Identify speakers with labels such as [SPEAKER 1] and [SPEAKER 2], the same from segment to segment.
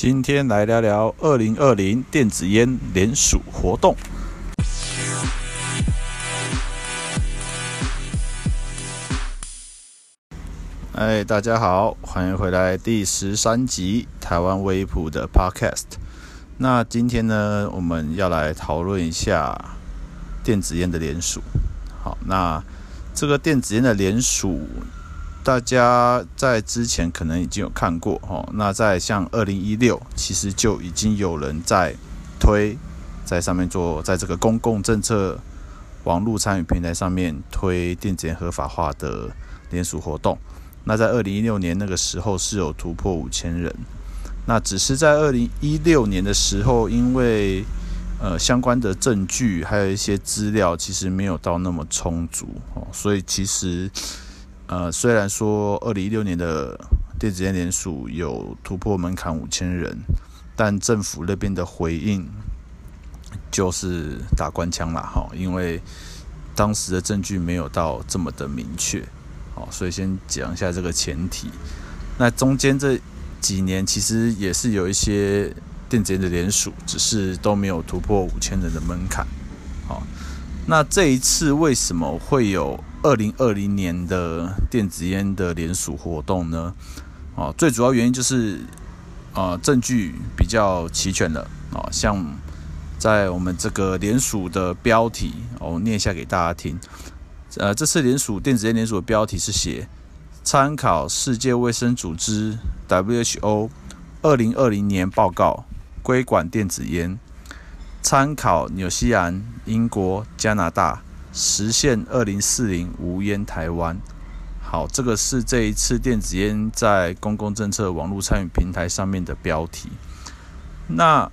[SPEAKER 1] 今天来聊聊二零二零电子烟联署活动。哎，大家好，欢迎回来第十三集台湾微普的 Podcast。那今天呢，我们要来讨论一下电子烟的联署。好，那这个电子烟的联署。大家在之前可能已经有看过哦，那在像二零一六，其实就已经有人在推，在上面做，在这个公共政策网络参与平台上面推电子烟合法化的联署活动。那在二零一六年那个时候是有突破五千人，那只是在二零一六年的时候，因为呃相关的证据还有一些资料其实没有到那么充足哦，所以其实。呃，虽然说二零一六年的电子烟联署有突破门槛五千人，但政府那边的回应就是打官腔啦，哈，因为当时的证据没有到这么的明确，好，所以先讲一下这个前提。那中间这几年其实也是有一些电子烟的联署，只是都没有突破五千人的门槛，好，那这一次为什么会有？二零二零年的电子烟的联署活动呢，啊，最主要原因就是啊，证据比较齐全了啊，像在我们这个联署的标题，我念一下给大家听。呃，这次联署电子烟联署的标题是写参考世界卫生组织 WHO 二零二零年报告，规管电子烟，参考纽西兰、英国、加拿大。实现二零四零无烟台湾。好，这个是这一次电子烟在公共政策网络参与平台上面的标题。那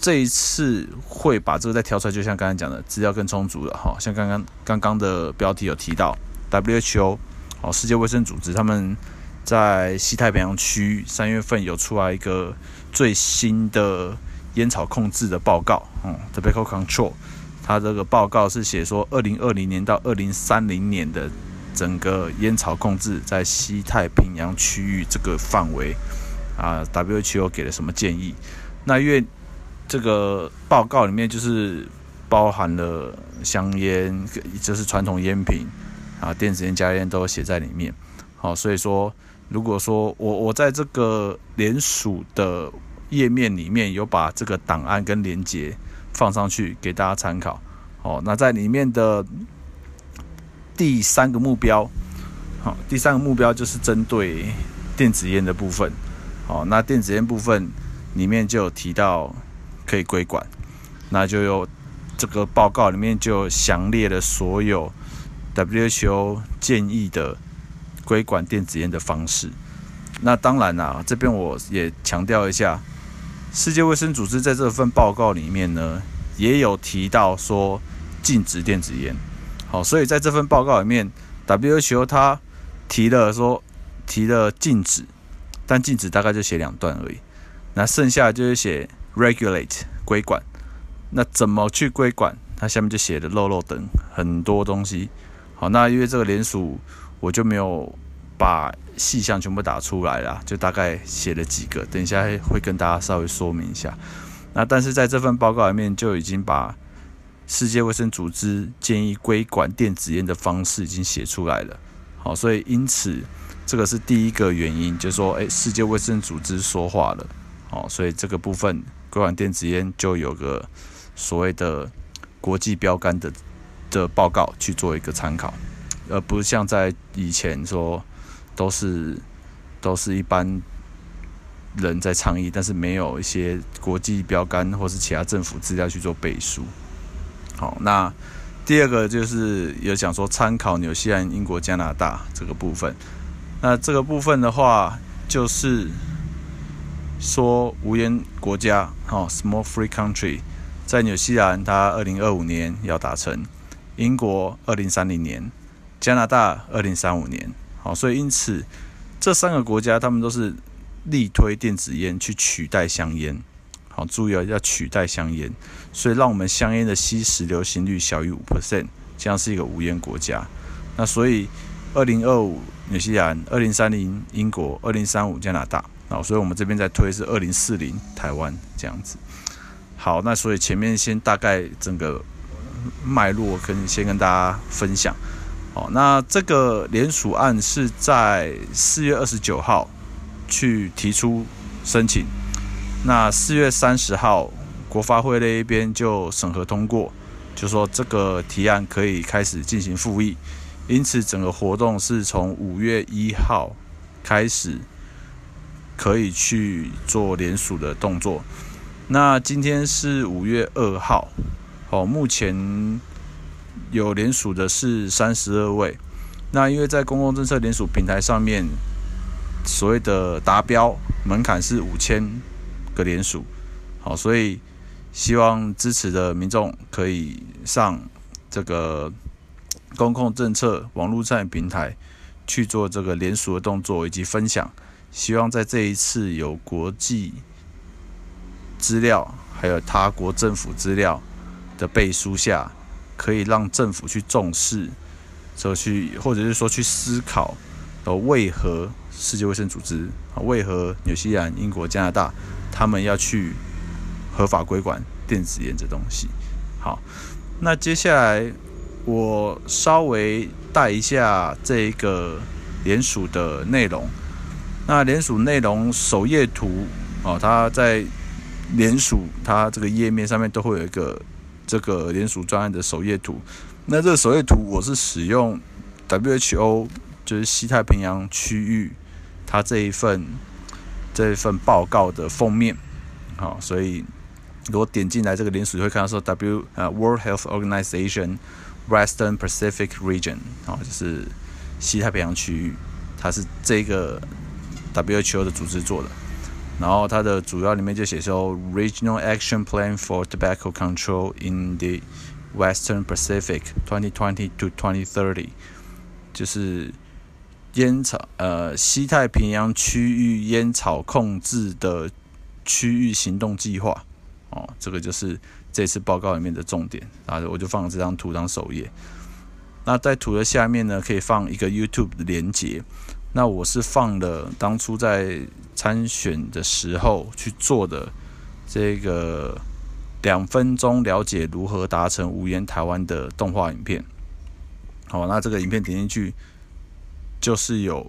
[SPEAKER 1] 这一次会把这个再挑出来，就像刚才讲的，资料更充足了哈。像刚刚刚刚的标题有提到 WHO，好，世界卫生组织他们在西太平洋区三月份有出来一个最新的烟草控制的报告，嗯，Tobacco Control。他这个报告是写说，二零二零年到二零三零年的整个烟草控制在西太平洋区域这个范围啊，WHO 给了什么建议？那因为这个报告里面就是包含了香烟，就是传统烟品啊，电子烟、加热烟都写在里面。好，所以说，如果说我我在这个联署的页面里面有把这个档案跟连接。放上去给大家参考。哦，那在里面的第三个目标，好，第三个目标就是针对电子烟的部分。好，那电子烟部分里面就有提到可以规管，那就有这个报告里面就详列了所有 WHO 建议的规管电子烟的方式。那当然啦，这边我也强调一下。世界卫生组织在这份报告里面呢，也有提到说禁止电子烟。好，所以在这份报告里面，WHO 它提了说提了禁止，但禁止大概就写两段而已。那剩下就是写 regulate 规管。那怎么去规管？它下面就写了漏漏等很多东西。好，那因为这个联署，我就没有。把细项全部打出来了，就大概写了几个，等一下会跟大家稍微说明一下。那但是在这份报告里面就已经把世界卫生组织建议规管电子烟的方式已经写出来了。好，所以因此这个是第一个原因，就是说，诶，世界卫生组织说话了。好，所以这个部分规管电子烟就有个所谓的国际标杆的的报告去做一个参考，而不像在以前说。都是都是一般人在倡议，但是没有一些国际标杆或是其他政府资料去做背书。好，那第二个就是有讲说参考纽西兰、英国、加拿大这个部分。那这个部分的话，就是说无烟国家，哦，small free country，在纽西兰它二零二五年要达成，英国二零三零年，加拿大二零三五年。好，所以因此，这三个国家他们都是力推电子烟去取代香烟。好，注意啊，要取代香烟，所以让我们香烟的吸食流行率小于五 percent，这样是一个无烟国家。那所以，二零二五纽西兰，二零三零英国，二零三五加拿大，啊，所以我们这边在推是二零四零台湾这样子。好，那所以前面先大概整个脉络跟先跟大家分享。好，那这个联署案是在四月二十九号去提出申请，那四月三十号国发会那一边就审核通过，就说这个提案可以开始进行复议，因此整个活动是从五月一号开始可以去做联署的动作。那今天是五月二号，哦，目前有联署的是三十二位。那因为在公共政策联署平台上面，所谓的达标门槛是五千个联署，好，所以希望支持的民众可以上这个公共政策网络站平台去做这个联署的动作以及分享，希望在这一次有国际。资料还有他国政府资料的背书下，可以让政府去重视，说去或者是说去思考，呃，为何世界卫生组织啊，为何纽西兰、英国、加拿大他们要去合法规管电子烟这东西？好，那接下来我稍微带一下这一个联署的内容。那联署内容首页图哦，它在。联署，它这个页面上面都会有一个这个联署专案的首页图。那这个首页图我是使用 WHO，就是西太平洋区域，它这一份这一份报告的封面。好，所以如果点进来这个联署，就会看到说 W 啊 World Health Organization Western Pacific Region，啊，就是西太平洋区域，它是这个 WHO 的组织做的。然后它的主要里面就写说，Regional Action Plan for Tobacco Control in the Western Pacific 2020 to 2030，就是烟草呃西太平洋区域烟草控制的区域行动计划哦，这个就是这次报告里面的重点。然后我就放了这张图当首页。那在图的下面呢，可以放一个 YouTube 的连接。那我是放了当初在参选的时候去做的这个两分钟了解如何达成无烟台湾的动画影片。好，那这个影片点进去就是有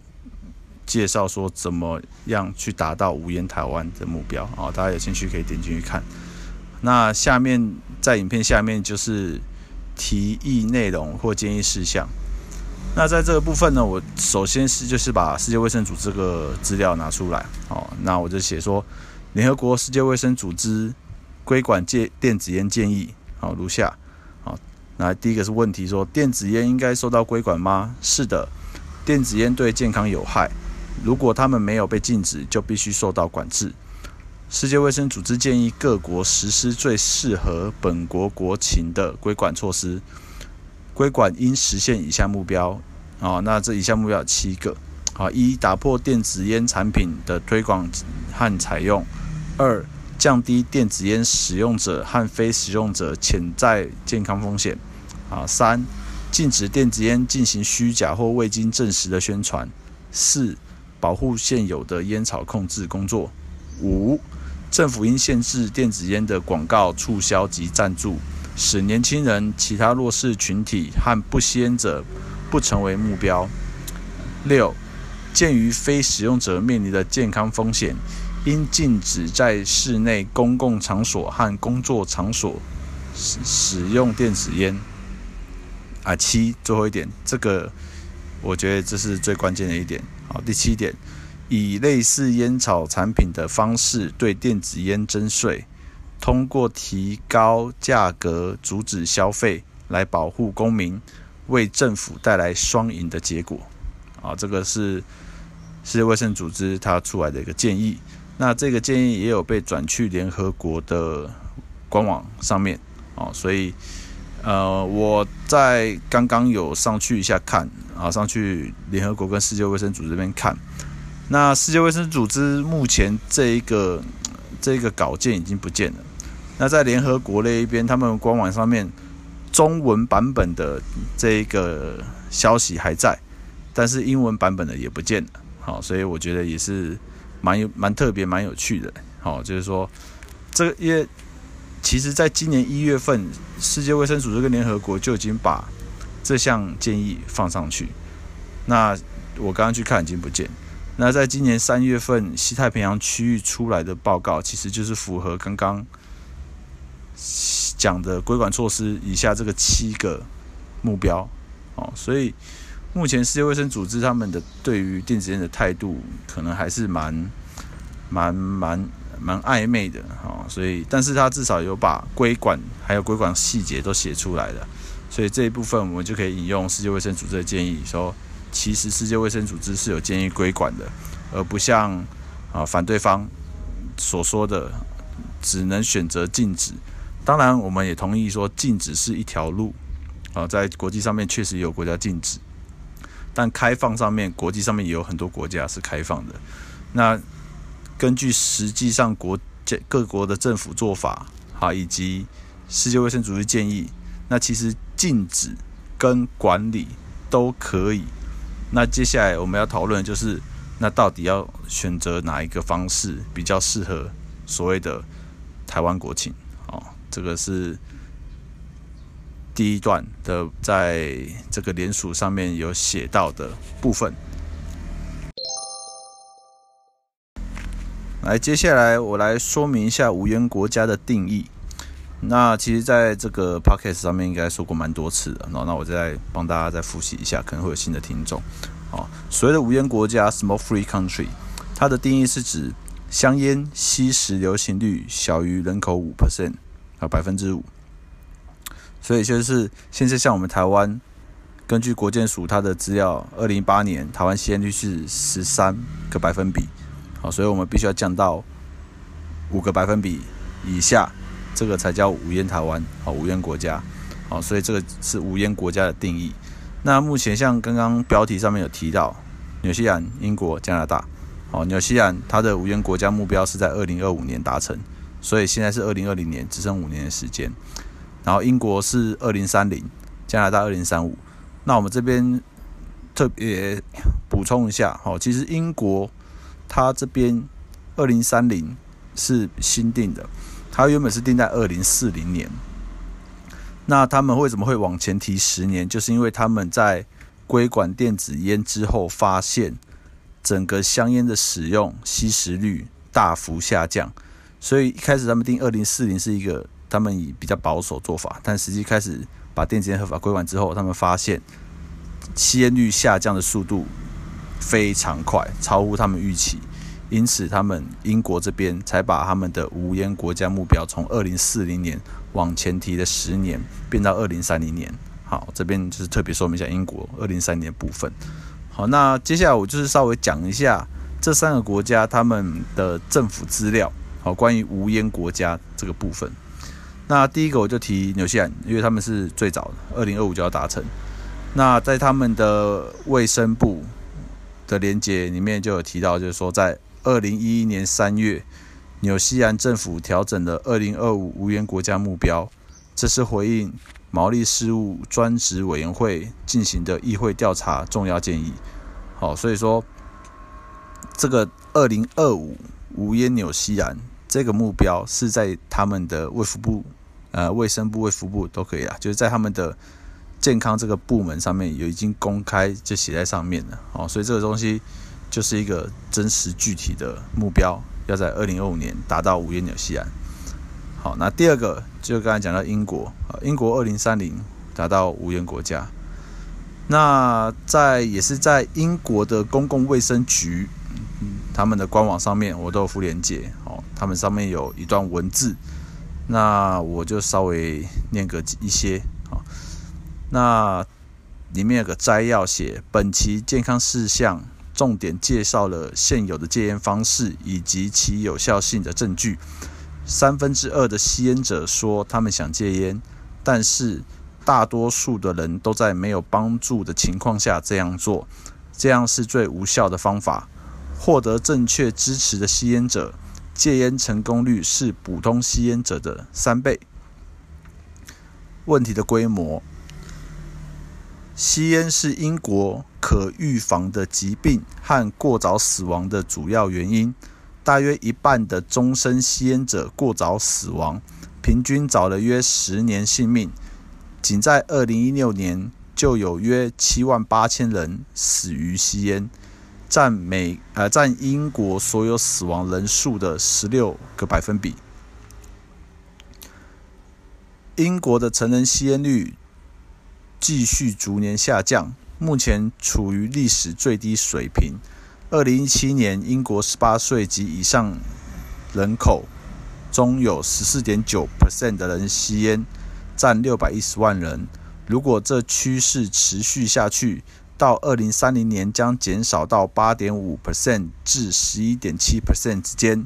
[SPEAKER 1] 介绍说怎么样去达到无烟台湾的目标。好，大家有兴趣可以点进去看。那下面在影片下面就是提议内容或建议事项。那在这个部分呢，我首先是就是把世界卫生组织这个资料拿出来，哦，那我就写说，联合国世界卫生组织规管戒电子烟建议，好，如下，好，那第一个是问题说，电子烟应该受到规管吗？是的，电子烟对健康有害，如果他们没有被禁止，就必须受到管制。世界卫生组织建议各国实施最适合本国国情的规管措施。规管应实现以下目标，啊，那这以下目标有七个，啊，一打破电子烟产品的推广和采用；二降低电子烟使用者和非使用者潜在健康风险；啊，三禁止电子烟进行虚假或未经证实的宣传；四保护现有的烟草控制工作；五政府应限制电子烟的广告、促销及赞助。使年轻人、其他弱势群体和不吸烟者不成为目标。六，鉴于非使用者面临的健康风险，应禁止在室内公共场所和工作场所使使用电子烟。啊，七，最后一点，这个我觉得这是最关键的一点。好，第七点，以类似烟草产品的方式对电子烟征税。通过提高价格阻止消费来保护公民，为政府带来双赢的结果。啊，这个是世界卫生组织它出来的一个建议。那这个建议也有被转去联合国的官网上面。啊，所以呃，我在刚刚有上去一下看，啊，上去联合国跟世界卫生组织这边看。那世界卫生组织目前这一个这个稿件已经不见了。那在联合国那一边，他们官网上面中文版本的这一个消息还在，但是英文版本的也不见了。好，所以我觉得也是蛮有蛮特别、蛮有趣的。好，就是说，这个因为其实在今年一月份，世界卫生组织跟联合国就已经把这项建议放上去。那我刚刚去看，已经不见。那在今年三月份，西太平洋区域出来的报告，其实就是符合刚刚讲的规管措施以下这个七个目标哦。所以目前世界卫生组织他们的对于电子烟的态度，可能还是蛮蛮蛮蛮暧昧的哦。所以，但是他至少有把规管还有规管细节都写出来了。所以这一部分我们就可以引用世界卫生组织的建议说。其实世界卫生组织是有建议规管的，而不像啊反对方所说的只能选择禁止。当然，我们也同意说禁止是一条路啊，在国际上面确实有国家禁止，但开放上面国际上面也有很多国家是开放的。那根据实际上国家各国的政府做法啊，以及世界卫生组织建议，那其实禁止跟管理都可以。那接下来我们要讨论就是，那到底要选择哪一个方式比较适合所谓的台湾国情？这个是第一段的，在这个联署上面有写到的部分。来，接下来我来说明一下无烟国家的定义。那其实，在这个 podcast 上面应该说过蛮多次的，那那我再帮大家再复习一下，可能会有新的听众。哦，所谓的无烟国家 （smoke-free country），它的定义是指香烟吸食流行率小于人口五 percent 啊，百分之五。所以就是现在像我们台湾，根据国健署它的资料，二零一八年台湾吸烟率是十三个百分比，好，所以我们必须要降到五个百分比以下。这个才叫无烟台湾，好，无烟国家，好，所以这个是无烟国家的定义。那目前像刚刚标题上面有提到，纽西兰、英国、加拿大，好，纽西兰它的无烟国家目标是在二零二五年达成，所以现在是二零二零年，只剩五年的时间。然后英国是二零三零，加拿大二零三五。那我们这边特别补充一下，哦，其实英国它这边二零三零是新定的。它原本是定在二零四零年，那他们为什么会往前提十年？就是因为他们在规管电子烟之后，发现整个香烟的使用吸食率大幅下降，所以一开始他们定二零四零是一个他们以比较保守做法，但实际开始把电子烟合法规管之后，他们发现吸烟率下降的速度非常快，超乎他们预期。因此，他们英国这边才把他们的无烟国家目标从二零四零年往前提了十年，变到二零三零年。好，这边就是特别说明一下英国二零三零年部分。好，那接下来我就是稍微讲一下这三个国家他们的政府资料。好，关于无烟国家这个部分。那第一个我就提纽西兰，因为他们是最早的，二零二五就要达成。那在他们的卫生部的连接里面就有提到，就是说在二零一一年三月，纽西兰政府调整了二零二五无烟国家目标，这是回应毛利事务专职委员会进行的议会调查重要建议。好，所以说这个二零二五无烟纽西兰这个目标是在他们的卫福部、呃卫生部、卫福部都可以啊，就是在他们的健康这个部门上面有已经公开就写在上面了。哦，所以这个东西。就是一个真实具体的目标，要在二零二五年达到无烟纽西兰。好，那第二个就刚才讲到英国啊，英国二零三零达到无烟国家。那在也是在英国的公共卫生局，他们的官网上面我都有附链接，哦，他们上面有一段文字，那我就稍微念个一些，啊，那里面有个摘要写本期健康事项。重点介绍了现有的戒烟方式以及其有效性的证据。三分之二的吸烟者说他们想戒烟，但是大多数的人都在没有帮助的情况下这样做，这样是最无效的方法。获得正确支持的吸烟者，戒烟成功率是普通吸烟者的三倍。问题的规模。吸烟是英国可预防的疾病和过早死亡的主要原因。大约一半的终身吸烟者过早死亡，平均早了约十年性命。仅在二零一六年，就有约七万八千人死于吸烟，占美呃占英国所有死亡人数的十六个百分比。英国的成人吸烟率继续逐年下降，目前处于历史最低水平。二零一七年，英国十八岁及以上人口中有十四点九 percent 的人吸烟。占六百一十万人。如果这趋势持续下去，到二零三零年将减少到八点五 percent 至十一点七 percent 之间。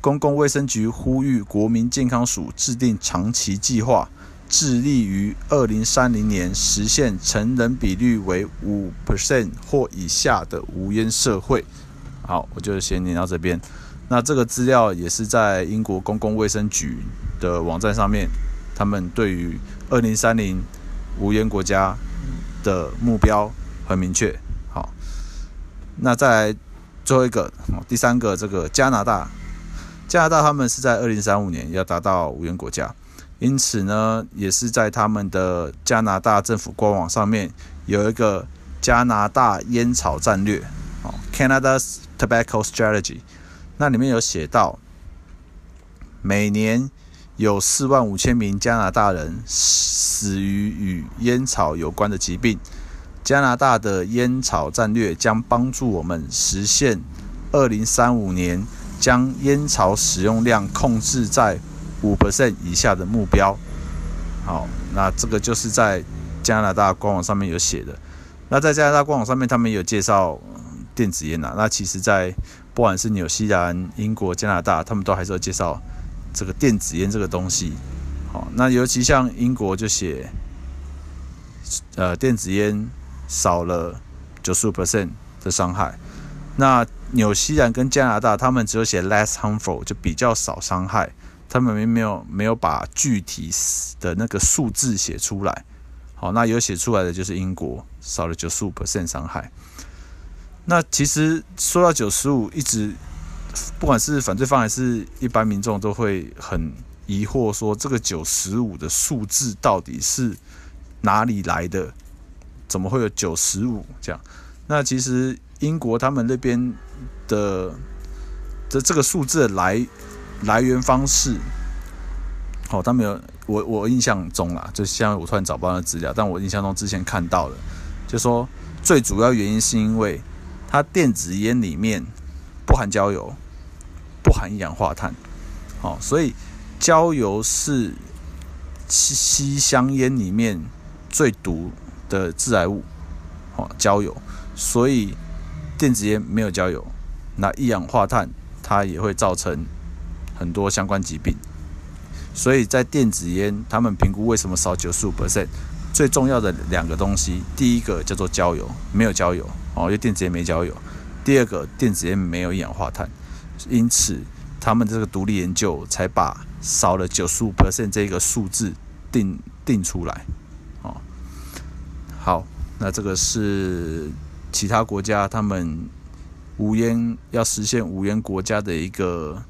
[SPEAKER 1] 公共卫生局呼吁国民健康署制定长期计划，致力于二零三零年实现成人比率为五 percent 或以下的无烟社会。好，我就先念到这边。那这个资料也是在英国公共卫生局的网站上面。他们对于二零三零无烟国家的目标很明确。好，那再来最后一个，第三个，这个加拿大，加拿大他们是在二零三五年要达到无烟国家，因此呢，也是在他们的加拿大政府官网上面有一个加拿大烟草战略，哦，Canada's Tobacco Strategy，那里面有写到每年。有四万五千名加拿大人死于与烟草有关的疾病。加拿大的烟草战略将帮助我们实现二零三五年将烟草使用量控制在五 percent 以下的目标。好，那这个就是在加拿大官网上面有写的。那在加拿大官网上面，他们有介绍电子烟呐。那其实，在不管是纽西兰、英国、加拿大，他们都还是有介绍。这个电子烟这个东西，好，那尤其像英国就写，呃，电子烟少了九十五 percent 的伤害。那纽西兰跟加拿大，他们只有写 less harmful，就比较少伤害。他们并没有没有把具体的那个数字写出来。好，那有写出来的就是英国少了九十五 percent 伤害。那其实说到九十五，一直。不管是反对方还是一般民众，都会很疑惑，说这个九十五的数字到底是哪里来的？怎么会有九十五这样？那其实英国他们那边的的这个数字的来来源方式，哦，他们有我我印象中啦，就像我突然找不到的资料，但我印象中之前看到了，就说最主要原因是因为它电子烟里面不含焦油。不含一氧化碳，好，所以焦油是吸吸香烟里面最毒的致癌物，好，焦油，所以电子烟没有焦油，那一氧化碳它也会造成很多相关疾病，所以在电子烟，他们评估为什么少九十五 percent，最重要的两个东西，第一个叫做焦油，没有焦油，哦，因为电子烟没焦油，第二个电子烟没有一氧化碳。因此，他们这个独立研究才把少了九十五 percent 这个数字定定出来。哦，好，那这个是其他国家他们无烟要实现无烟国家的一个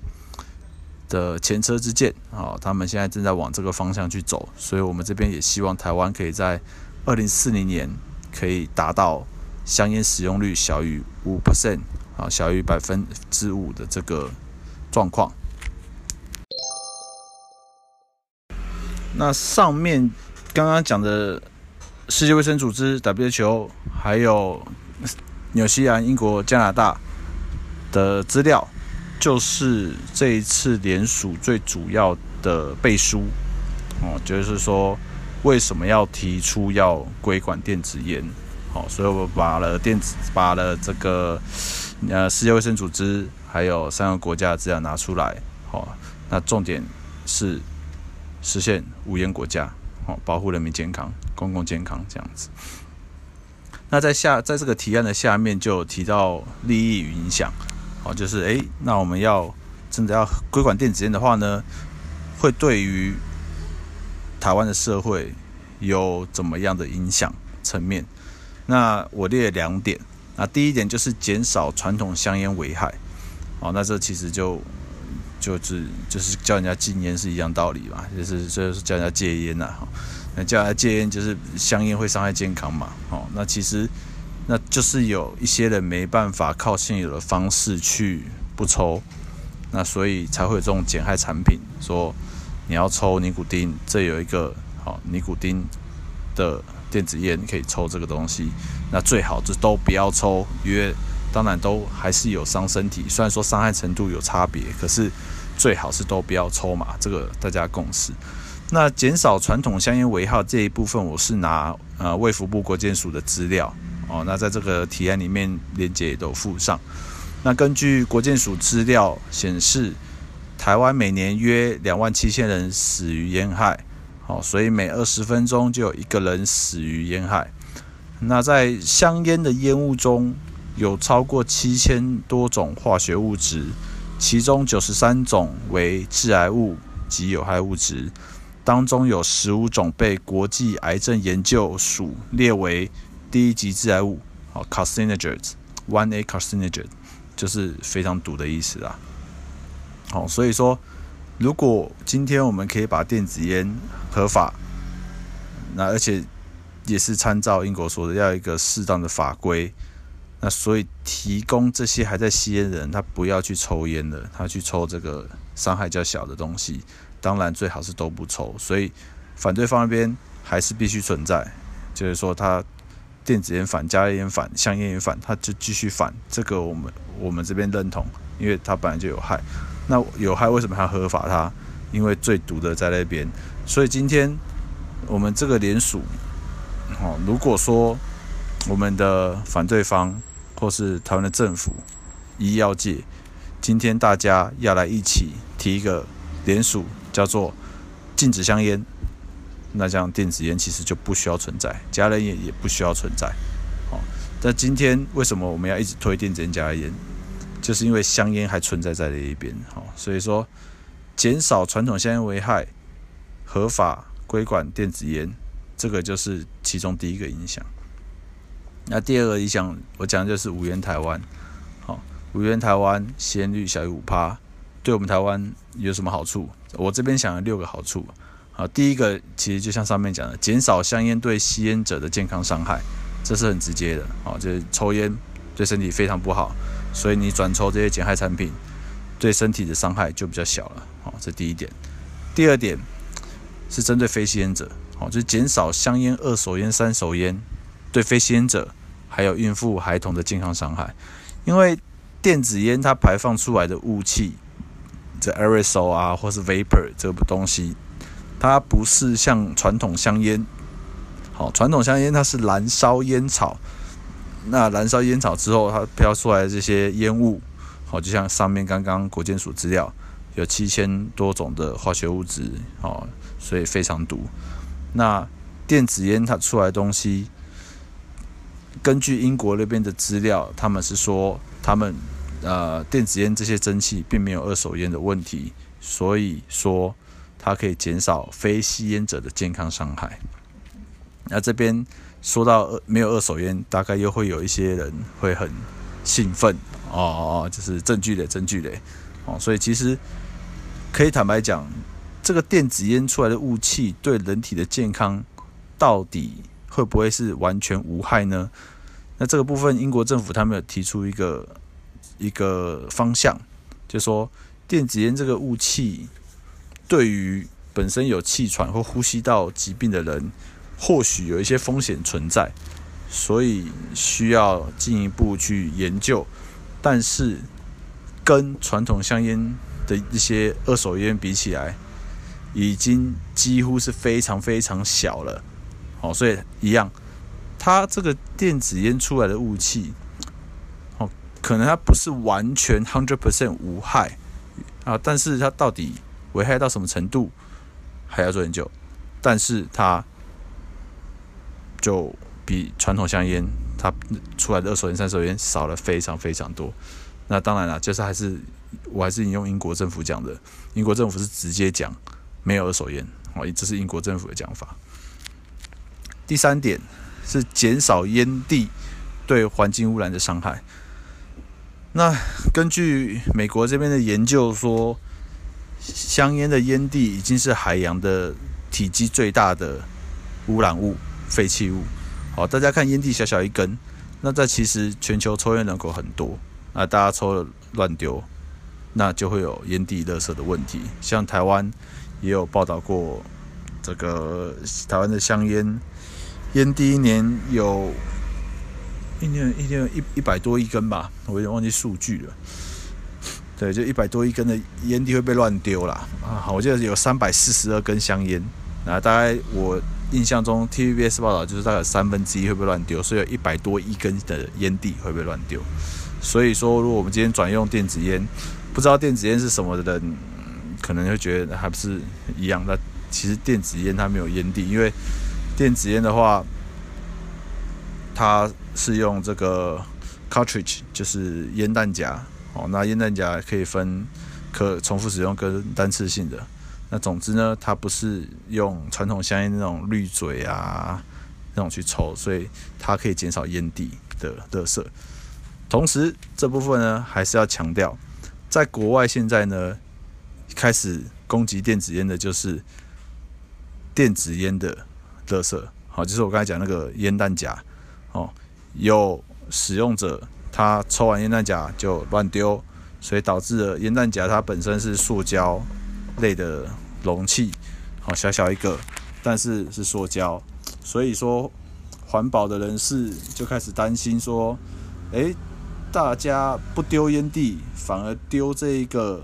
[SPEAKER 1] 的前车之鉴。啊，他们现在正在往这个方向去走，所以我们这边也希望台湾可以在二零四零年可以达到香烟使用率小于五 percent。啊，小于百分之五的这个状况。那上面刚刚讲的世界卫生组织 WHO，还有纽西兰、英国、加拿大的资料，就是这一次联署最主要的背书。哦，就是说为什么要提出要规管电子烟？好，所以我把了电子，把了这个。呃，世界卫生组织还有三个国家的资料拿出来，好，那重点是实现无烟国家，好，保护人民健康、公共健康这样子。那在下，在这个提案的下面就提到利益与影响，好，就是诶，那我们要真的要规管电子烟的话呢，会对于台湾的社会有怎么样的影响层面？那我列两点。那第一点就是减少传统香烟危害。哦，那这其实就就是就是叫人家禁烟是一样道理嘛，就是就是叫人家戒烟呐，哈，那叫人家戒烟就是香烟会伤害健康嘛，哦，那其实那就是有一些人没办法靠现有的方式去不抽，那所以才会有这种减害产品，说你要抽尼古丁，这有一个好尼古丁的电子烟可以抽这个东西，那最好就都不要抽，因为。当然都还是有伤身体，虽然说伤害程度有差别，可是最好是都不要抽嘛，这个大家共识。那减少传统香烟危害这一部分，我是拿呃卫福部国健署的资料哦，那在这个提案里面链接也都附上。那根据国健署资料显示，台湾每年约两万七千人死于烟害，哦，所以每二十分钟就有一个人死于烟害。那在香烟的烟雾中，有超过七千多种化学物质，其中九十三种为致癌物及有害物质，当中有十五种被国际癌症研究署列为第一级致癌物，哦，carcinogens，one A carcinogen，就是非常毒的意思啦。好，所以说，如果今天我们可以把电子烟合法，那而且也是参照英国说的，要一个适当的法规。那所以提供这些还在吸烟的人，他不要去抽烟了，他去抽这个伤害较小的东西。当然最好是都不抽。所以反对方那边还是必须存在，就是说他电子烟反、加烟反、香烟也反，他就继续反。这个我们我们这边认同，因为它本来就有害。那有害为什么还要合法它？因为最毒的在那边。所以今天我们这个联署，哦，如果说我们的反对方。或是台湾的政府、医药界，今天大家要来一起提一个联署，叫做禁止香烟。那这样电子烟其实就不需要存在，加热烟也不需要存在。哦，但今天为什么我们要一直推电子烟、加烟？就是因为香烟还存在在这一边。好，所以说减少传统香烟危害，合法规管电子烟，这个就是其中第一个影响。那第二个影响，我讲的就是无烟台湾。好，无烟台湾吸烟率小于五趴，对我们台湾有什么好处？我这边想了六个好处。好，第一个其实就像上面讲的，减少香烟对吸烟者的健康伤害，这是很直接的。好，就是抽烟对身体非常不好，所以你转抽这些减害产品，对身体的伤害就比较小了。好，这第一点。第二点是针对非吸烟者，好，就是减少香烟、二手烟、三手烟对非吸烟者。还有孕妇、孩童的健康伤害，因为电子烟它排放出来的雾气，这 aerosol 啊，或是 vapor 这个东西，它不是像传统香烟。好，传统香烟它是燃烧烟草，那燃烧烟草之后，它飘出来的这些烟雾，好，就像上面刚刚国健署资料有七千多种的化学物质，好，所以非常毒。那电子烟它出来东西。根据英国那边的资料，他们是说，他们呃电子烟这些蒸汽并没有二手烟的问题，所以说它可以减少非吸烟者的健康伤害。那这边说到没有二手烟，大概又会有一些人会很兴奋哦哦，就是证据的证据的哦，所以其实可以坦白讲，这个电子烟出来的雾气对人体的健康到底会不会是完全无害呢？那这个部分，英国政府他们有提出一个一个方向，就说电子烟这个雾气对于本身有气喘或呼吸道疾病的人，或许有一些风险存在，所以需要进一步去研究。但是跟传统香烟的一些二手烟比起来，已经几乎是非常非常小了。好，所以一样，它这个电子烟出来的雾气，哦，可能它不是完全 hundred percent 无害啊，但是它到底危害到什么程度，还要做研究。但是它就比传统香烟它出来的二手烟、三手烟少了非常非常多。那当然了，就是还是我还是引用英国政府讲的，英国政府是直接讲没有二手烟，哦，这是英国政府的讲法。第三点是减少烟蒂对环境污染的伤害。那根据美国这边的研究说，香烟的烟蒂已经是海洋的体积最大的污染物、废弃物。好，大家看烟蒂小小一根，那在其实全球抽烟人口很多，啊，大家抽乱丢，那就会有烟蒂垃圾的问题。像台湾也有报道过，这个台湾的香烟烟蒂一年有。一年一年一一百多亿根吧，我有点忘记数据了。对，就一百多亿根的烟蒂会被乱丢啦。啊！我记得有三百四十二根香烟，那大概我印象中 TVBS 报道就是大概三分之一会被乱丢，所以有一百多亿根的烟蒂会被乱丢。所以说，如果我们今天转用电子烟，不知道电子烟是什么的人，可能会觉得还不是一样。那其实电子烟它没有烟蒂，因为电子烟的话。它是用这个 cartridge，就是烟弹夹哦。那烟弹夹可以分可重复使用跟单次性的。那总之呢，它不是用传统香烟那种滤嘴啊那种去抽，所以它可以减少烟蒂的垃圾。同时，这部分呢还是要强调，在国外现在呢开始攻击电子烟的就是电子烟的垃圾。好，就是我刚才讲那个烟弹夹。哦，有使用者他抽完烟弹夹就乱丢，所以导致了烟弹夹它本身是塑胶类的容器，好小小一个，但是是塑胶，所以说环保的人士就开始担心说，诶，大家不丢烟蒂，反而丢这一个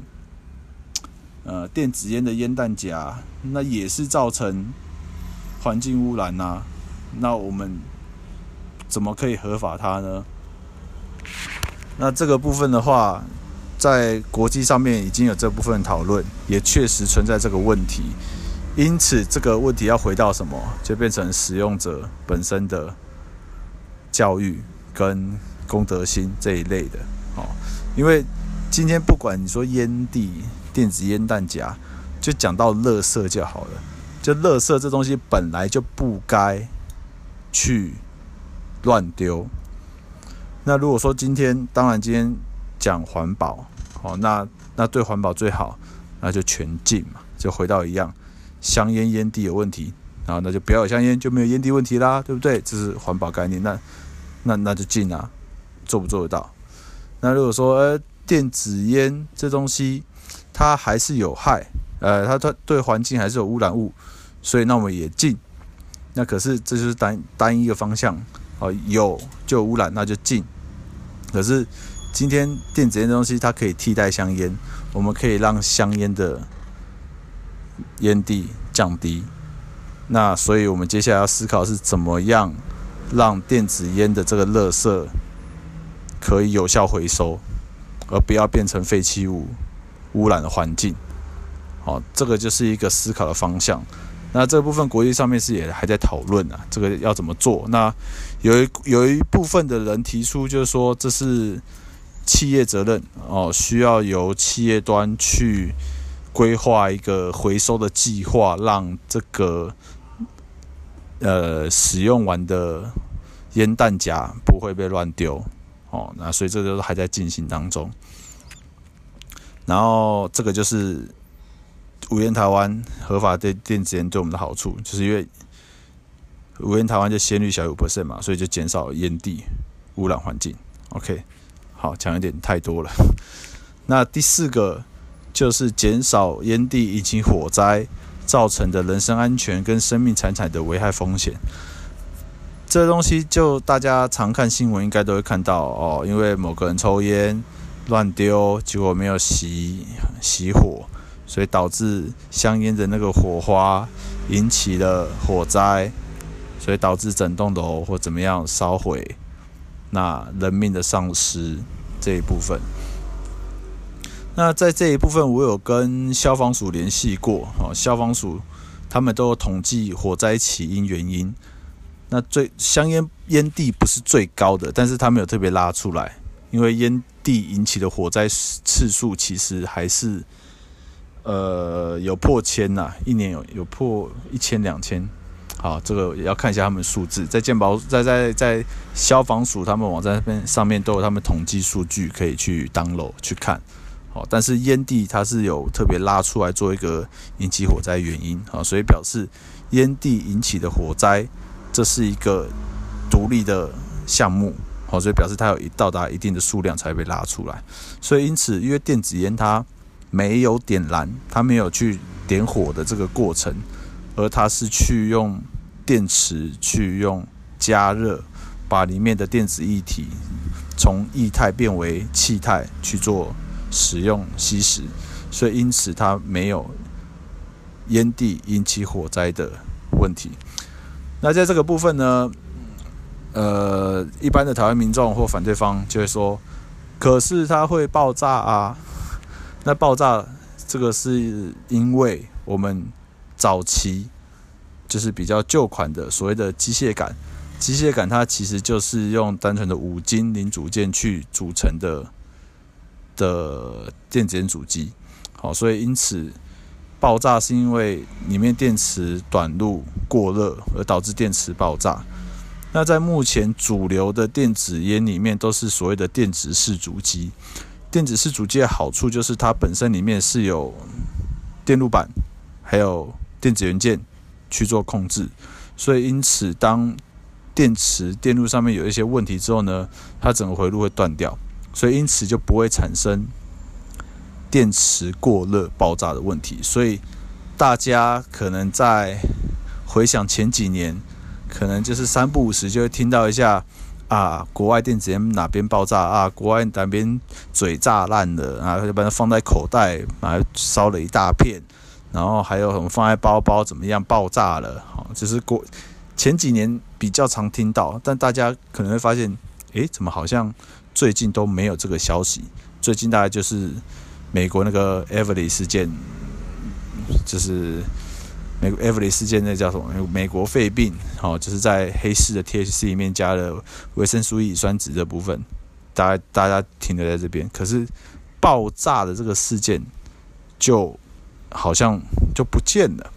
[SPEAKER 1] 呃电子烟的烟弹夹，那也是造成环境污染呐、那我们。怎么可以合法它呢？那这个部分的话，在国际上面已经有这部分讨论，也确实存在这个问题。因此，这个问题要回到什么，就变成使用者本身的教育跟公德心这一类的。哦，因为今天不管你说烟蒂、电子烟弹夹，就讲到垃圾就好了。就垃圾这东西本来就不该去。乱丢。那如果说今天，当然今天讲环保，哦，那那对环保最好，那就全禁嘛，就回到一样，香烟烟蒂有问题，然后那就不要有香烟，就没有烟蒂问题啦，对不对？这是环保概念，那那那就禁啊，做不做得到？那如果说呃电子烟这东西它还是有害，呃，它它对环境还是有污染物，所以那我们也禁。那可是这就是单单一个方向。哦，有就污染，那就禁。可是今天电子烟的东西，它可以替代香烟，我们可以让香烟的烟蒂降低。那所以我们接下来要思考是怎么样让电子烟的这个垃圾可以有效回收，而不要变成废弃物，污染的环境。好，这个就是一个思考的方向。那这部分国际上面是也还在讨论啊，这个要怎么做？那有一有一部分的人提出，就是说这是企业责任哦，需要由企业端去规划一个回收的计划，让这个呃使用完的烟弹夹不会被乱丢哦。那所以这个都还在进行当中。然后这个就是。无烟台湾合法对电子烟对我们的好处，就是因为无烟台湾就鲜率小于五 percent 嘛，所以就减少烟蒂污染环境。OK，好，讲一点太多了。那第四个就是减少烟蒂引起火灾造成的人身安全跟生命财产的危害风险。这东西就大家常看新闻应该都会看到哦，因为某个人抽烟乱丢，结果没有熄熄火。所以导致香烟的那个火花引起了火灾，所以导致整栋楼或怎么样烧毁，那人命的丧失这一部分。那在这一部分，我有跟消防署联系过，哦，消防署他们都有统计火灾起因原因。那最香烟烟蒂不是最高的，但是他们有特别拉出来，因为烟蒂引起的火灾次数其实还是。呃，有破千呐，一年有有破一千两千，好，这个也要看一下他们数字，在健保在在在消防署他们网站上面上面都有他们统计数据可以去 download 去看。好，但是烟蒂它是有特别拉出来做一个引起火灾原因啊，所以表示烟蒂引起的火灾，这是一个独立的项目。好，所以表示它有一到达一定的数量才会被拉出来。所以因此，因为电子烟它没有点燃，它没有去点火的这个过程，而它是去用电池去用加热，把里面的电子液体从液态变为气态去做。使用吸食，所以因此它没有烟蒂引起火灾的问题。那在这个部分呢，呃，一般的台湾民众或反对方就会说，可是它会爆炸啊。那爆炸这个是因为我们早期就是比较旧款的所谓的机械杆，机械杆它其实就是用单纯的五金零组件去组成的。的电子烟主机，好，所以因此爆炸是因为里面电池短路过热而导致电池爆炸。那在目前主流的电子烟里面都是所谓的电子式主机。电子式主机的好处就是它本身里面是有电路板，还有电子元件去做控制，所以因此当电池电路上面有一些问题之后呢，它整个回路会断掉。所以因此就不会产生电池过热爆炸的问题。所以大家可能在回想前几年，可能就是三不五时就会听到一下啊，国外电子烟哪边爆炸啊，国外哪边嘴炸烂了啊，就把它放在口袋啊烧了一大片，然后还有什么放在包包怎么样爆炸了？好，就是国前几年比较常听到，但大家可能会发现，诶，怎么好像？最近都没有这个消息。最近大概就是美国那个 Everly 事件，就是美国 Everly 事件，那叫什么？美国肺病，好，就是在黑市的 THC 里面加了维生素 E 乙酸酯这部分，大家大家停留在这边。可是爆炸的这个事件就好像就不见了。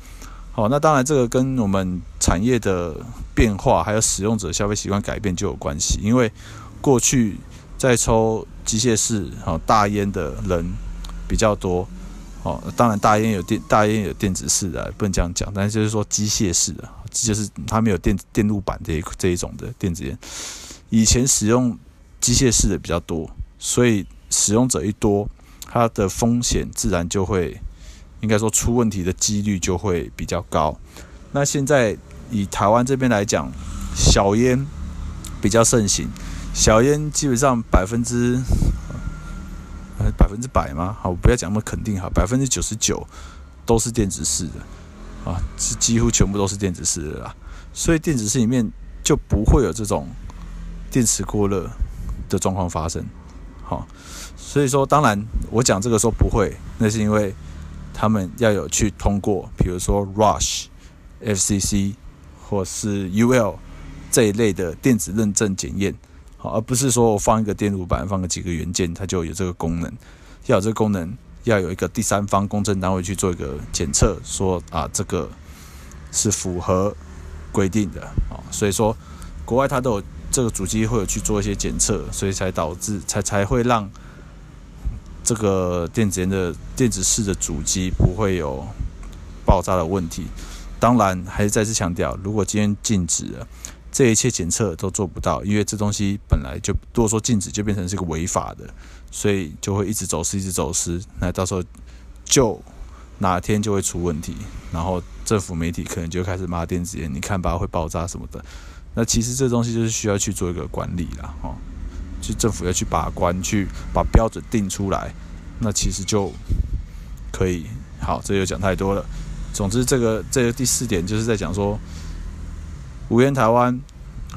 [SPEAKER 1] 好，那当然这个跟我们产业的变化，还有使用者消费习惯改变就有关系，因为过去。在抽机械式哦大烟的人比较多哦，当然大烟有电大烟有电子式的，不能这样讲，但是就是说机械式的，就是它没有电电路板这一这一种的电子烟。以前使用机械式的比较多，所以使用者一多，它的风险自然就会应该说出问题的几率就会比较高。那现在以台湾这边来讲，小烟比较盛行。小烟基本上百分之百分之百吗？好，不要讲那么肯定哈，百分之九十九都是电子式的啊，是几乎全部都是电子式的啦。所以电子式里面就不会有这种电池过热的状况发生。好，所以说当然我讲这个说不会，那是因为他们要有去通过，比如说 Rush、FCC 或是 UL 这一类的电子认证检验。好，而不是说我放一个电路板，放个几个元件，它就有这个功能。要有这个功能，要有一个第三方公证单位去做一个检测，说啊，这个是符合规定的。啊，所以说国外它都有这个主机会有去做一些检测，所以才导致才才会让这个电子烟的电子式的主机不会有爆炸的问题。当然，还是再次强调，如果今天禁止了。这一切检测都做不到，因为这东西本来就如果说禁止，就变成是个违法的，所以就会一直走私，一直走私。那到时候就哪天就会出问题，然后政府媒体可能就开始骂电子烟，你看吧，会爆炸什么的。那其实这东西就是需要去做一个管理了，哦，就政府要去把关，去把标准定出来，那其实就可以。好，这就讲太多了。总之，这个这个第四点就是在讲说。无烟台湾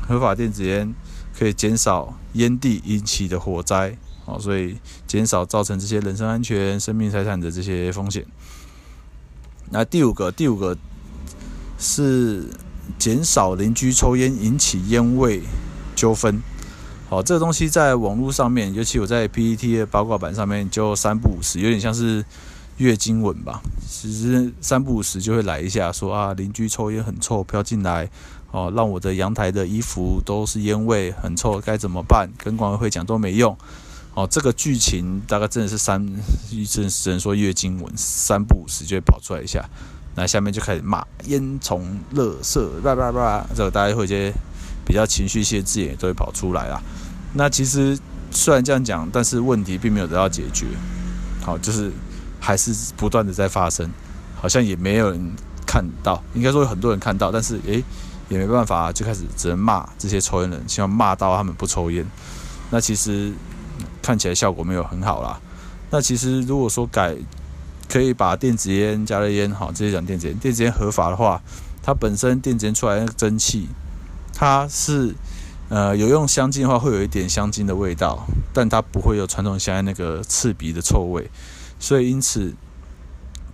[SPEAKER 1] 合法电子烟可以减少烟蒂引起的火灾，好，所以减少造成这些人身安全、生命财产的这些风险。那第五个，第五个是减少邻居抽烟引起烟味纠纷。好，这个东西在网络上面，尤其我在 PPT 的八卦版上面，就三不五时，有点像是月经文吧。其实三不五时就会来一下说，啊，邻居抽烟很臭，飘进来哦，让我的阳台的衣服都是烟味，很臭，该怎么办？跟管委会讲都没用。哦，这个剧情大概真的是三，只能只能说月经文三不五时就会跑出来一下。那下面就开始骂烟囱、垃圾，叭叭叭，这个大家会接比较情绪性字眼也都会跑出来啊。那其实虽然这样讲，但是问题并没有得到解决。好，就是还是不断的在发生，好像也没有人看到，应该说有很多人看到，但是诶也没办法，就开始只能骂这些抽烟人，希望骂到他们不抽烟。那其实看起来效果没有很好啦。那其实如果说改。可以把电子烟、加热烟，好，直接讲电子烟。电子烟合法的话，它本身电子烟出来的那个蒸汽，它是呃有用香精的话，会有一点香精的味道，但它不会有传统香烟那个刺鼻的臭味。所以因此，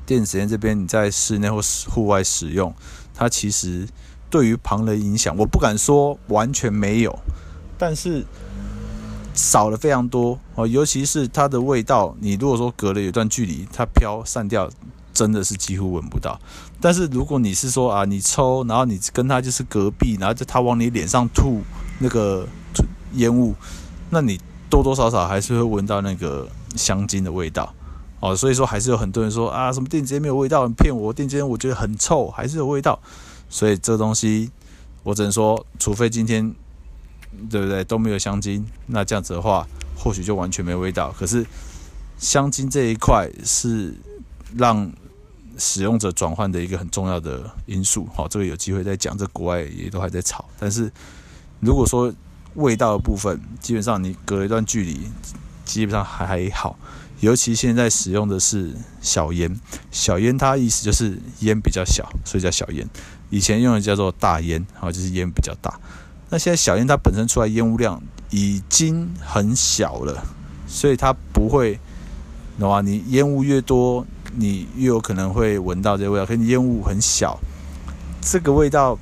[SPEAKER 1] 电子烟这边你在室内或户外使用，它其实对于旁人影响，我不敢说完全没有，但是。少了非常多哦，尤其是它的味道，你如果说隔了有段距离，它飘散掉，真的是几乎闻不到。但是如果你是说啊，你抽，然后你跟他就是隔壁，然后就他往你脸上吐那个烟雾，那你多多少少还是会闻到那个香精的味道哦。所以说还是有很多人说啊，什么电子烟没有味道，骗我，电子烟我觉得很臭，还是有味道。所以这东西我只能说，除非今天。对不对？都没有香精，那这样子的话，或许就完全没味道。可是香精这一块是让使用者转换的一个很重要的因素。好，这个有机会再讲。这国外也都还在炒。但是如果说味道的部分，基本上你隔一段距离，基本上还还好。尤其现在使用的是小烟，小烟它意思就是烟比较小，所以叫小烟。以前用的叫做大烟，好，就是烟比较大。那现在小烟它本身出来烟雾量已经很小了，所以它不会，懂吗？你烟雾越多，你越有可能会闻到这味道。可是烟雾很小，这个味道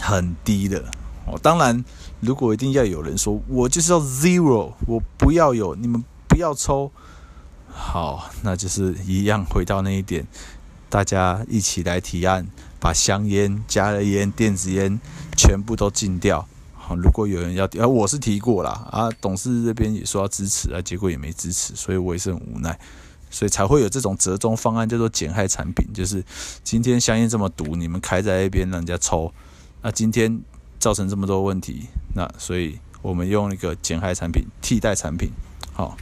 [SPEAKER 1] 很低的哦。当然，如果一定要有人说我就是要 zero，我不要有，你们不要抽，好，那就是一样回到那一点，大家一起来提案。把香烟、加了烟、电子烟全部都禁掉。好，如果有人要，啊，我是提过啦，啊，董事这边也说要支持啊，结果也没支持，所以我也是很无奈，所以才会有这种折中方案，叫做减害产品，就是今天香烟这么毒，你们开在那边让人家抽，那今天造成这么多问题，那所以我们用一个减害产品替代产品，好，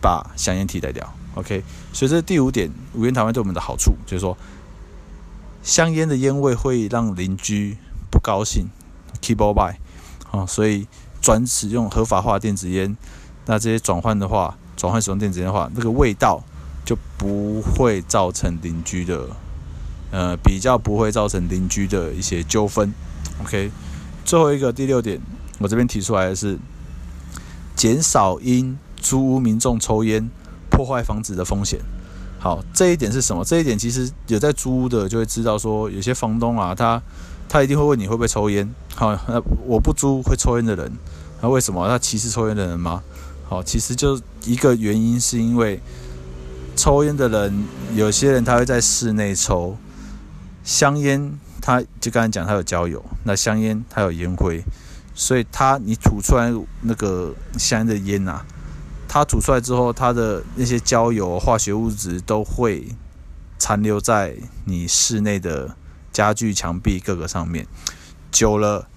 [SPEAKER 1] 把香烟替代掉。OK，所以这第五点，无烟台湾对我们的好处，就是说。香烟的烟味会让邻居不高兴，keep all by，啊，所以转使用合法化电子烟，那这些转换的话，转换使用电子烟的话，那个味道就不会造成邻居的，呃，比较不会造成邻居的一些纠纷。OK，最后一个第六点，我这边提出来的是，减少因租屋民众抽烟破坏房子的风险。好，这一点是什么？这一点其实有在租屋的就会知道，说有些房东啊，他他一定会问你会不会抽烟。好，那我不租会抽烟的人，那为什么他歧视抽烟的人吗？好，其实就一个原因是因为抽烟的人，有些人他会在室内抽香烟，他就刚才讲他有焦油，那香烟它有烟灰，所以他你吐出来那个香烟的烟啊。它吐出来之后，它的那些焦油、化学物质都会残留在你室内的家具、墙壁各个上面。久了，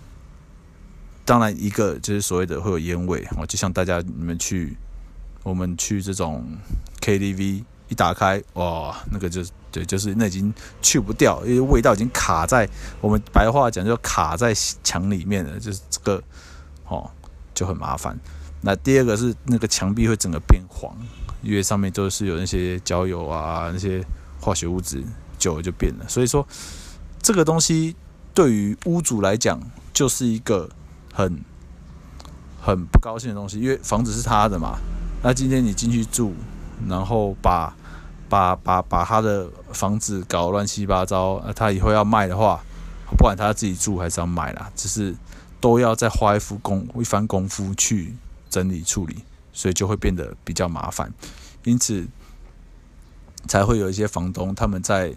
[SPEAKER 1] 当然一个就是所谓的会有烟味哦，就像大家你们去我们去这种 KTV 一打开，哇，那个就对，就是那已经去不掉，因为味道已经卡在我们白话讲就卡在墙里面了，就是这个哦就很麻烦。那第二个是那个墙壁会整个变黄，因为上面都是有那些焦油啊，那些化学物质，久了就变了。所以说，这个东西对于屋主来讲就是一个很很不高兴的东西，因为房子是他的嘛。那今天你进去住，然后把把把把他的房子搞乱七八糟，他以后要卖的话，不管他自己住还是要卖啦，只是都要再花一副功一番功夫去。整理处理，所以就会变得比较麻烦。因此，才会有一些房东他们在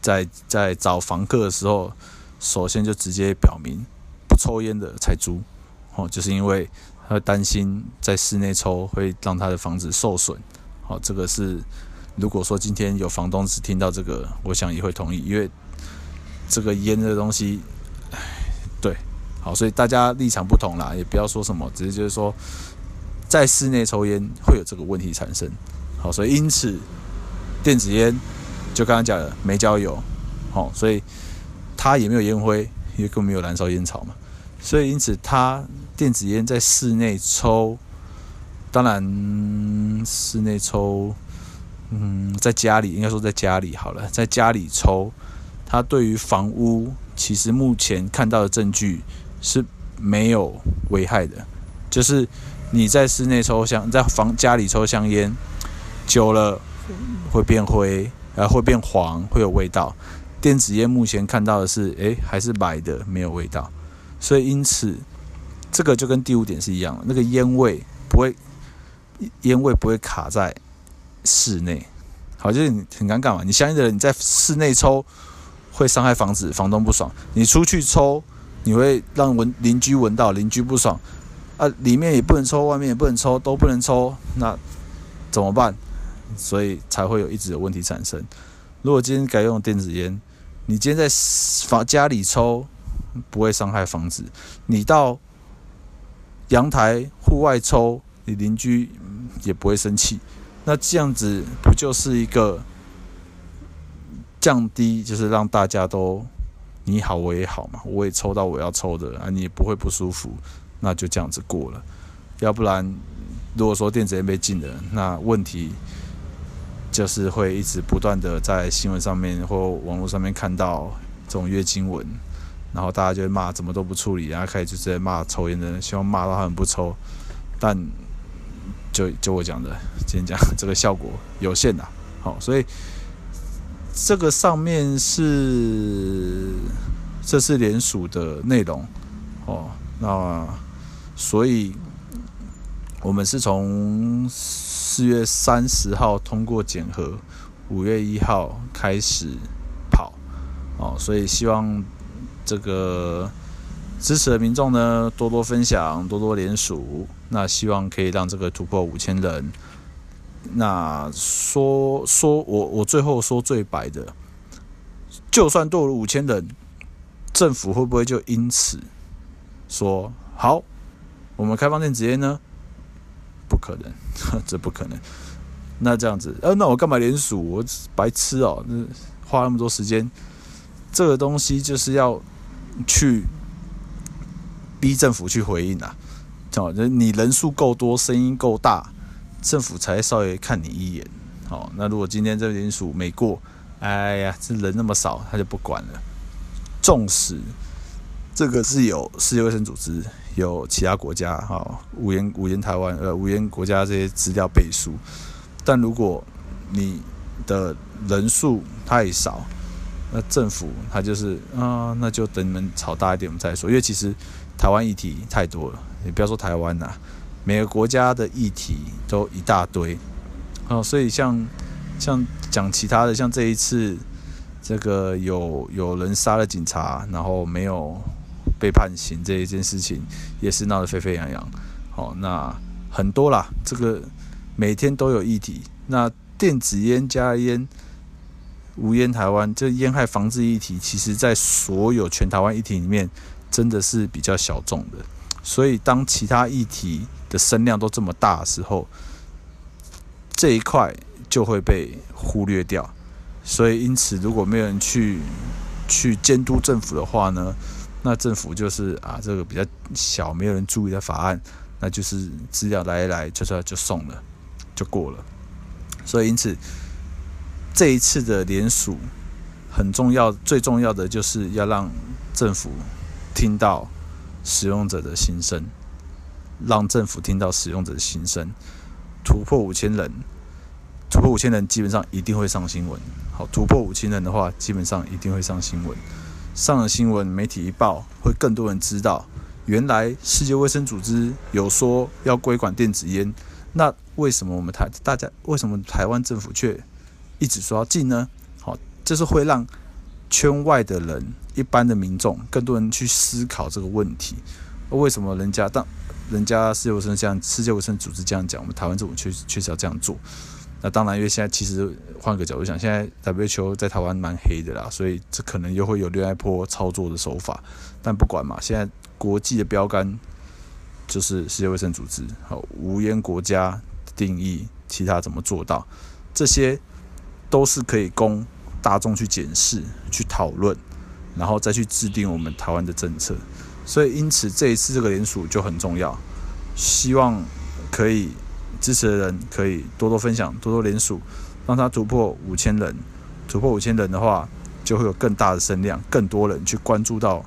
[SPEAKER 1] 在在找房客的时候，首先就直接表明不抽烟的才租，哦，就是因为他担心在室内抽会让他的房子受损，好，这个是如果说今天有房东只听到这个，我想也会同意，因为这个烟的东西，对，好，所以大家立场不同啦，也不要说什么，只是就是说。在室内抽烟会有这个问题产生，好，所以因此电子烟就刚刚讲的没焦油，好，所以它也没有烟灰，因为根本没有燃烧烟草嘛，所以因此它电子烟在室内抽，当然室内抽，嗯，在家里应该说在家里好了，在家里抽，它对于房屋其实目前看到的证据是没有危害的，就是。你在室内抽香，在房家里抽香烟，久了会变灰，呃，会变黄，会有味道。电子烟目前看到的是，诶，还是白的，没有味道。所以因此，这个就跟第五点是一样，那个烟味不会，烟味不会卡在室内。好，就是你很尴尬嘛。你相信的人，你在室内抽会伤害房子，房东不爽；你出去抽，你会让闻邻居闻到，邻居不爽。啊，里面也不能抽，外面也不能抽，都不能抽，那怎么办？所以才会有一直有问题产生。如果今天改用电子烟，你今天在房家里抽不会伤害房子，你到阳台户外抽，你邻居也不会生气。那这样子不就是一个降低，就是让大家都你好我也好嘛，我也抽到我要抽的啊，你也不会不舒服。那就这样子过了，要不然，如果说电子烟被禁了，那问题就是会一直不断的在新闻上面或网络上面看到这种月经文，然后大家就骂怎么都不处理，然后开始就直接骂抽烟的人，希望骂到他们不抽，但就就我讲的，今天讲这个效果有限的，好，所以这个上面是这是联署的内容哦，那。所以，我们是从四月三十号通过检核，五月一号开始跑，哦，所以希望这个支持的民众呢多多分享，多多联署，那希望可以让这个突破五千人。那说说我我最后说最白的，就算多了五千人，政府会不会就因此说好？我们开放电子烟呢？不可能，这不可能。那这样子，呃，那我干嘛连署？我白痴哦！那花那么多时间，这个东西就是要去逼政府去回应啊！哦，人你人数够多，声音够大，政府才稍微看你一眼。好，那如果今天这个连署没过，哎呀，这人那么少，他就不管了。纵使这个是有世界卫生组织。有其他国家哈，无烟无烟台湾呃无烟国家这些资料背书，但如果你的人数太少，那政府他就是啊，那就等你们吵大一点我们再说。因为其实台湾议题太多了，你不要说台湾呐，每个国家的议题都一大堆哦，所以像像讲其他的，像这一次这个有有人杀了警察，然后没有。被判刑这一件事情也是闹得沸沸扬扬，好，那很多啦，这个每天都有议题。那电子烟加烟无烟台湾这烟害防治议题，其实在所有全台湾议题里面，真的是比较小众的。所以当其他议题的声量都这么大的时候，这一块就会被忽略掉。所以因此，如果没有人去去监督政府的话呢，那政府就是啊，这个比较小，没有人注意的法案，那就是资料来一来，就是就送了，就过了。所以因此，这一次的联署很重要，最重要的就是要让政府听到使用者的心声，让政府听到使用者的心声。突破五千人，突破五千人，基本上一定会上新闻。好，突破五千人的话，基本上一定会上新闻。上了新闻，媒体一报，会更多人知道，原来世界卫生组织有说要规管电子烟，那为什么我们台大家为什么台湾政府却一直说要禁呢？好，这是会让圈外的人、一般的民众、更多人去思考这个问题：为什么人家当人家世界卫生这，世界卫生组织这样讲，我们台湾政府确确实要这样做？那当然，因为现在其实换个角度想，现在 WHO 在台湾蛮黑的啦，所以这可能又会有另外一波操作的手法。但不管嘛，现在国际的标杆就是世界卫生组织，好，无烟国家定义，其他怎么做到，这些都是可以供大众去检视、去讨论，然后再去制定我们台湾的政策。所以，因此这一次这个联署就很重要，希望可以。支持的人可以多多分享，多多联署，让他突破五千人。突破五千人的话，就会有更大的声量，更多人去关注到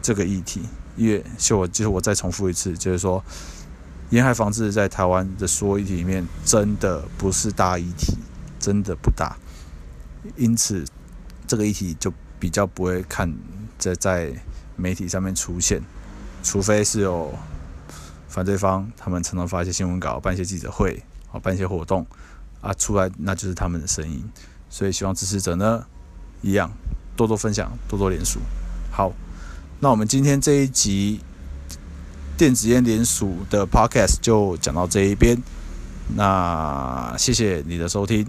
[SPEAKER 1] 这个议题。因为，就我就是我再重复一次，就是说，沿海防治在台湾的所有议题里面，真的不是大议题，真的不大。因此，这个议题就比较不会看在在媒体上面出现，除非是有。反对方他们常常发一些新闻稿，办一些记者会，啊，办一些活动，啊，出来那就是他们的声音。所以希望支持者呢，一样多多分享，多多联署。好，那我们今天这一集电子烟联署的 Podcast 就讲到这一边。那谢谢你的收听，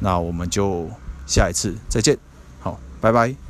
[SPEAKER 1] 那我们就下一次再见。拜拜。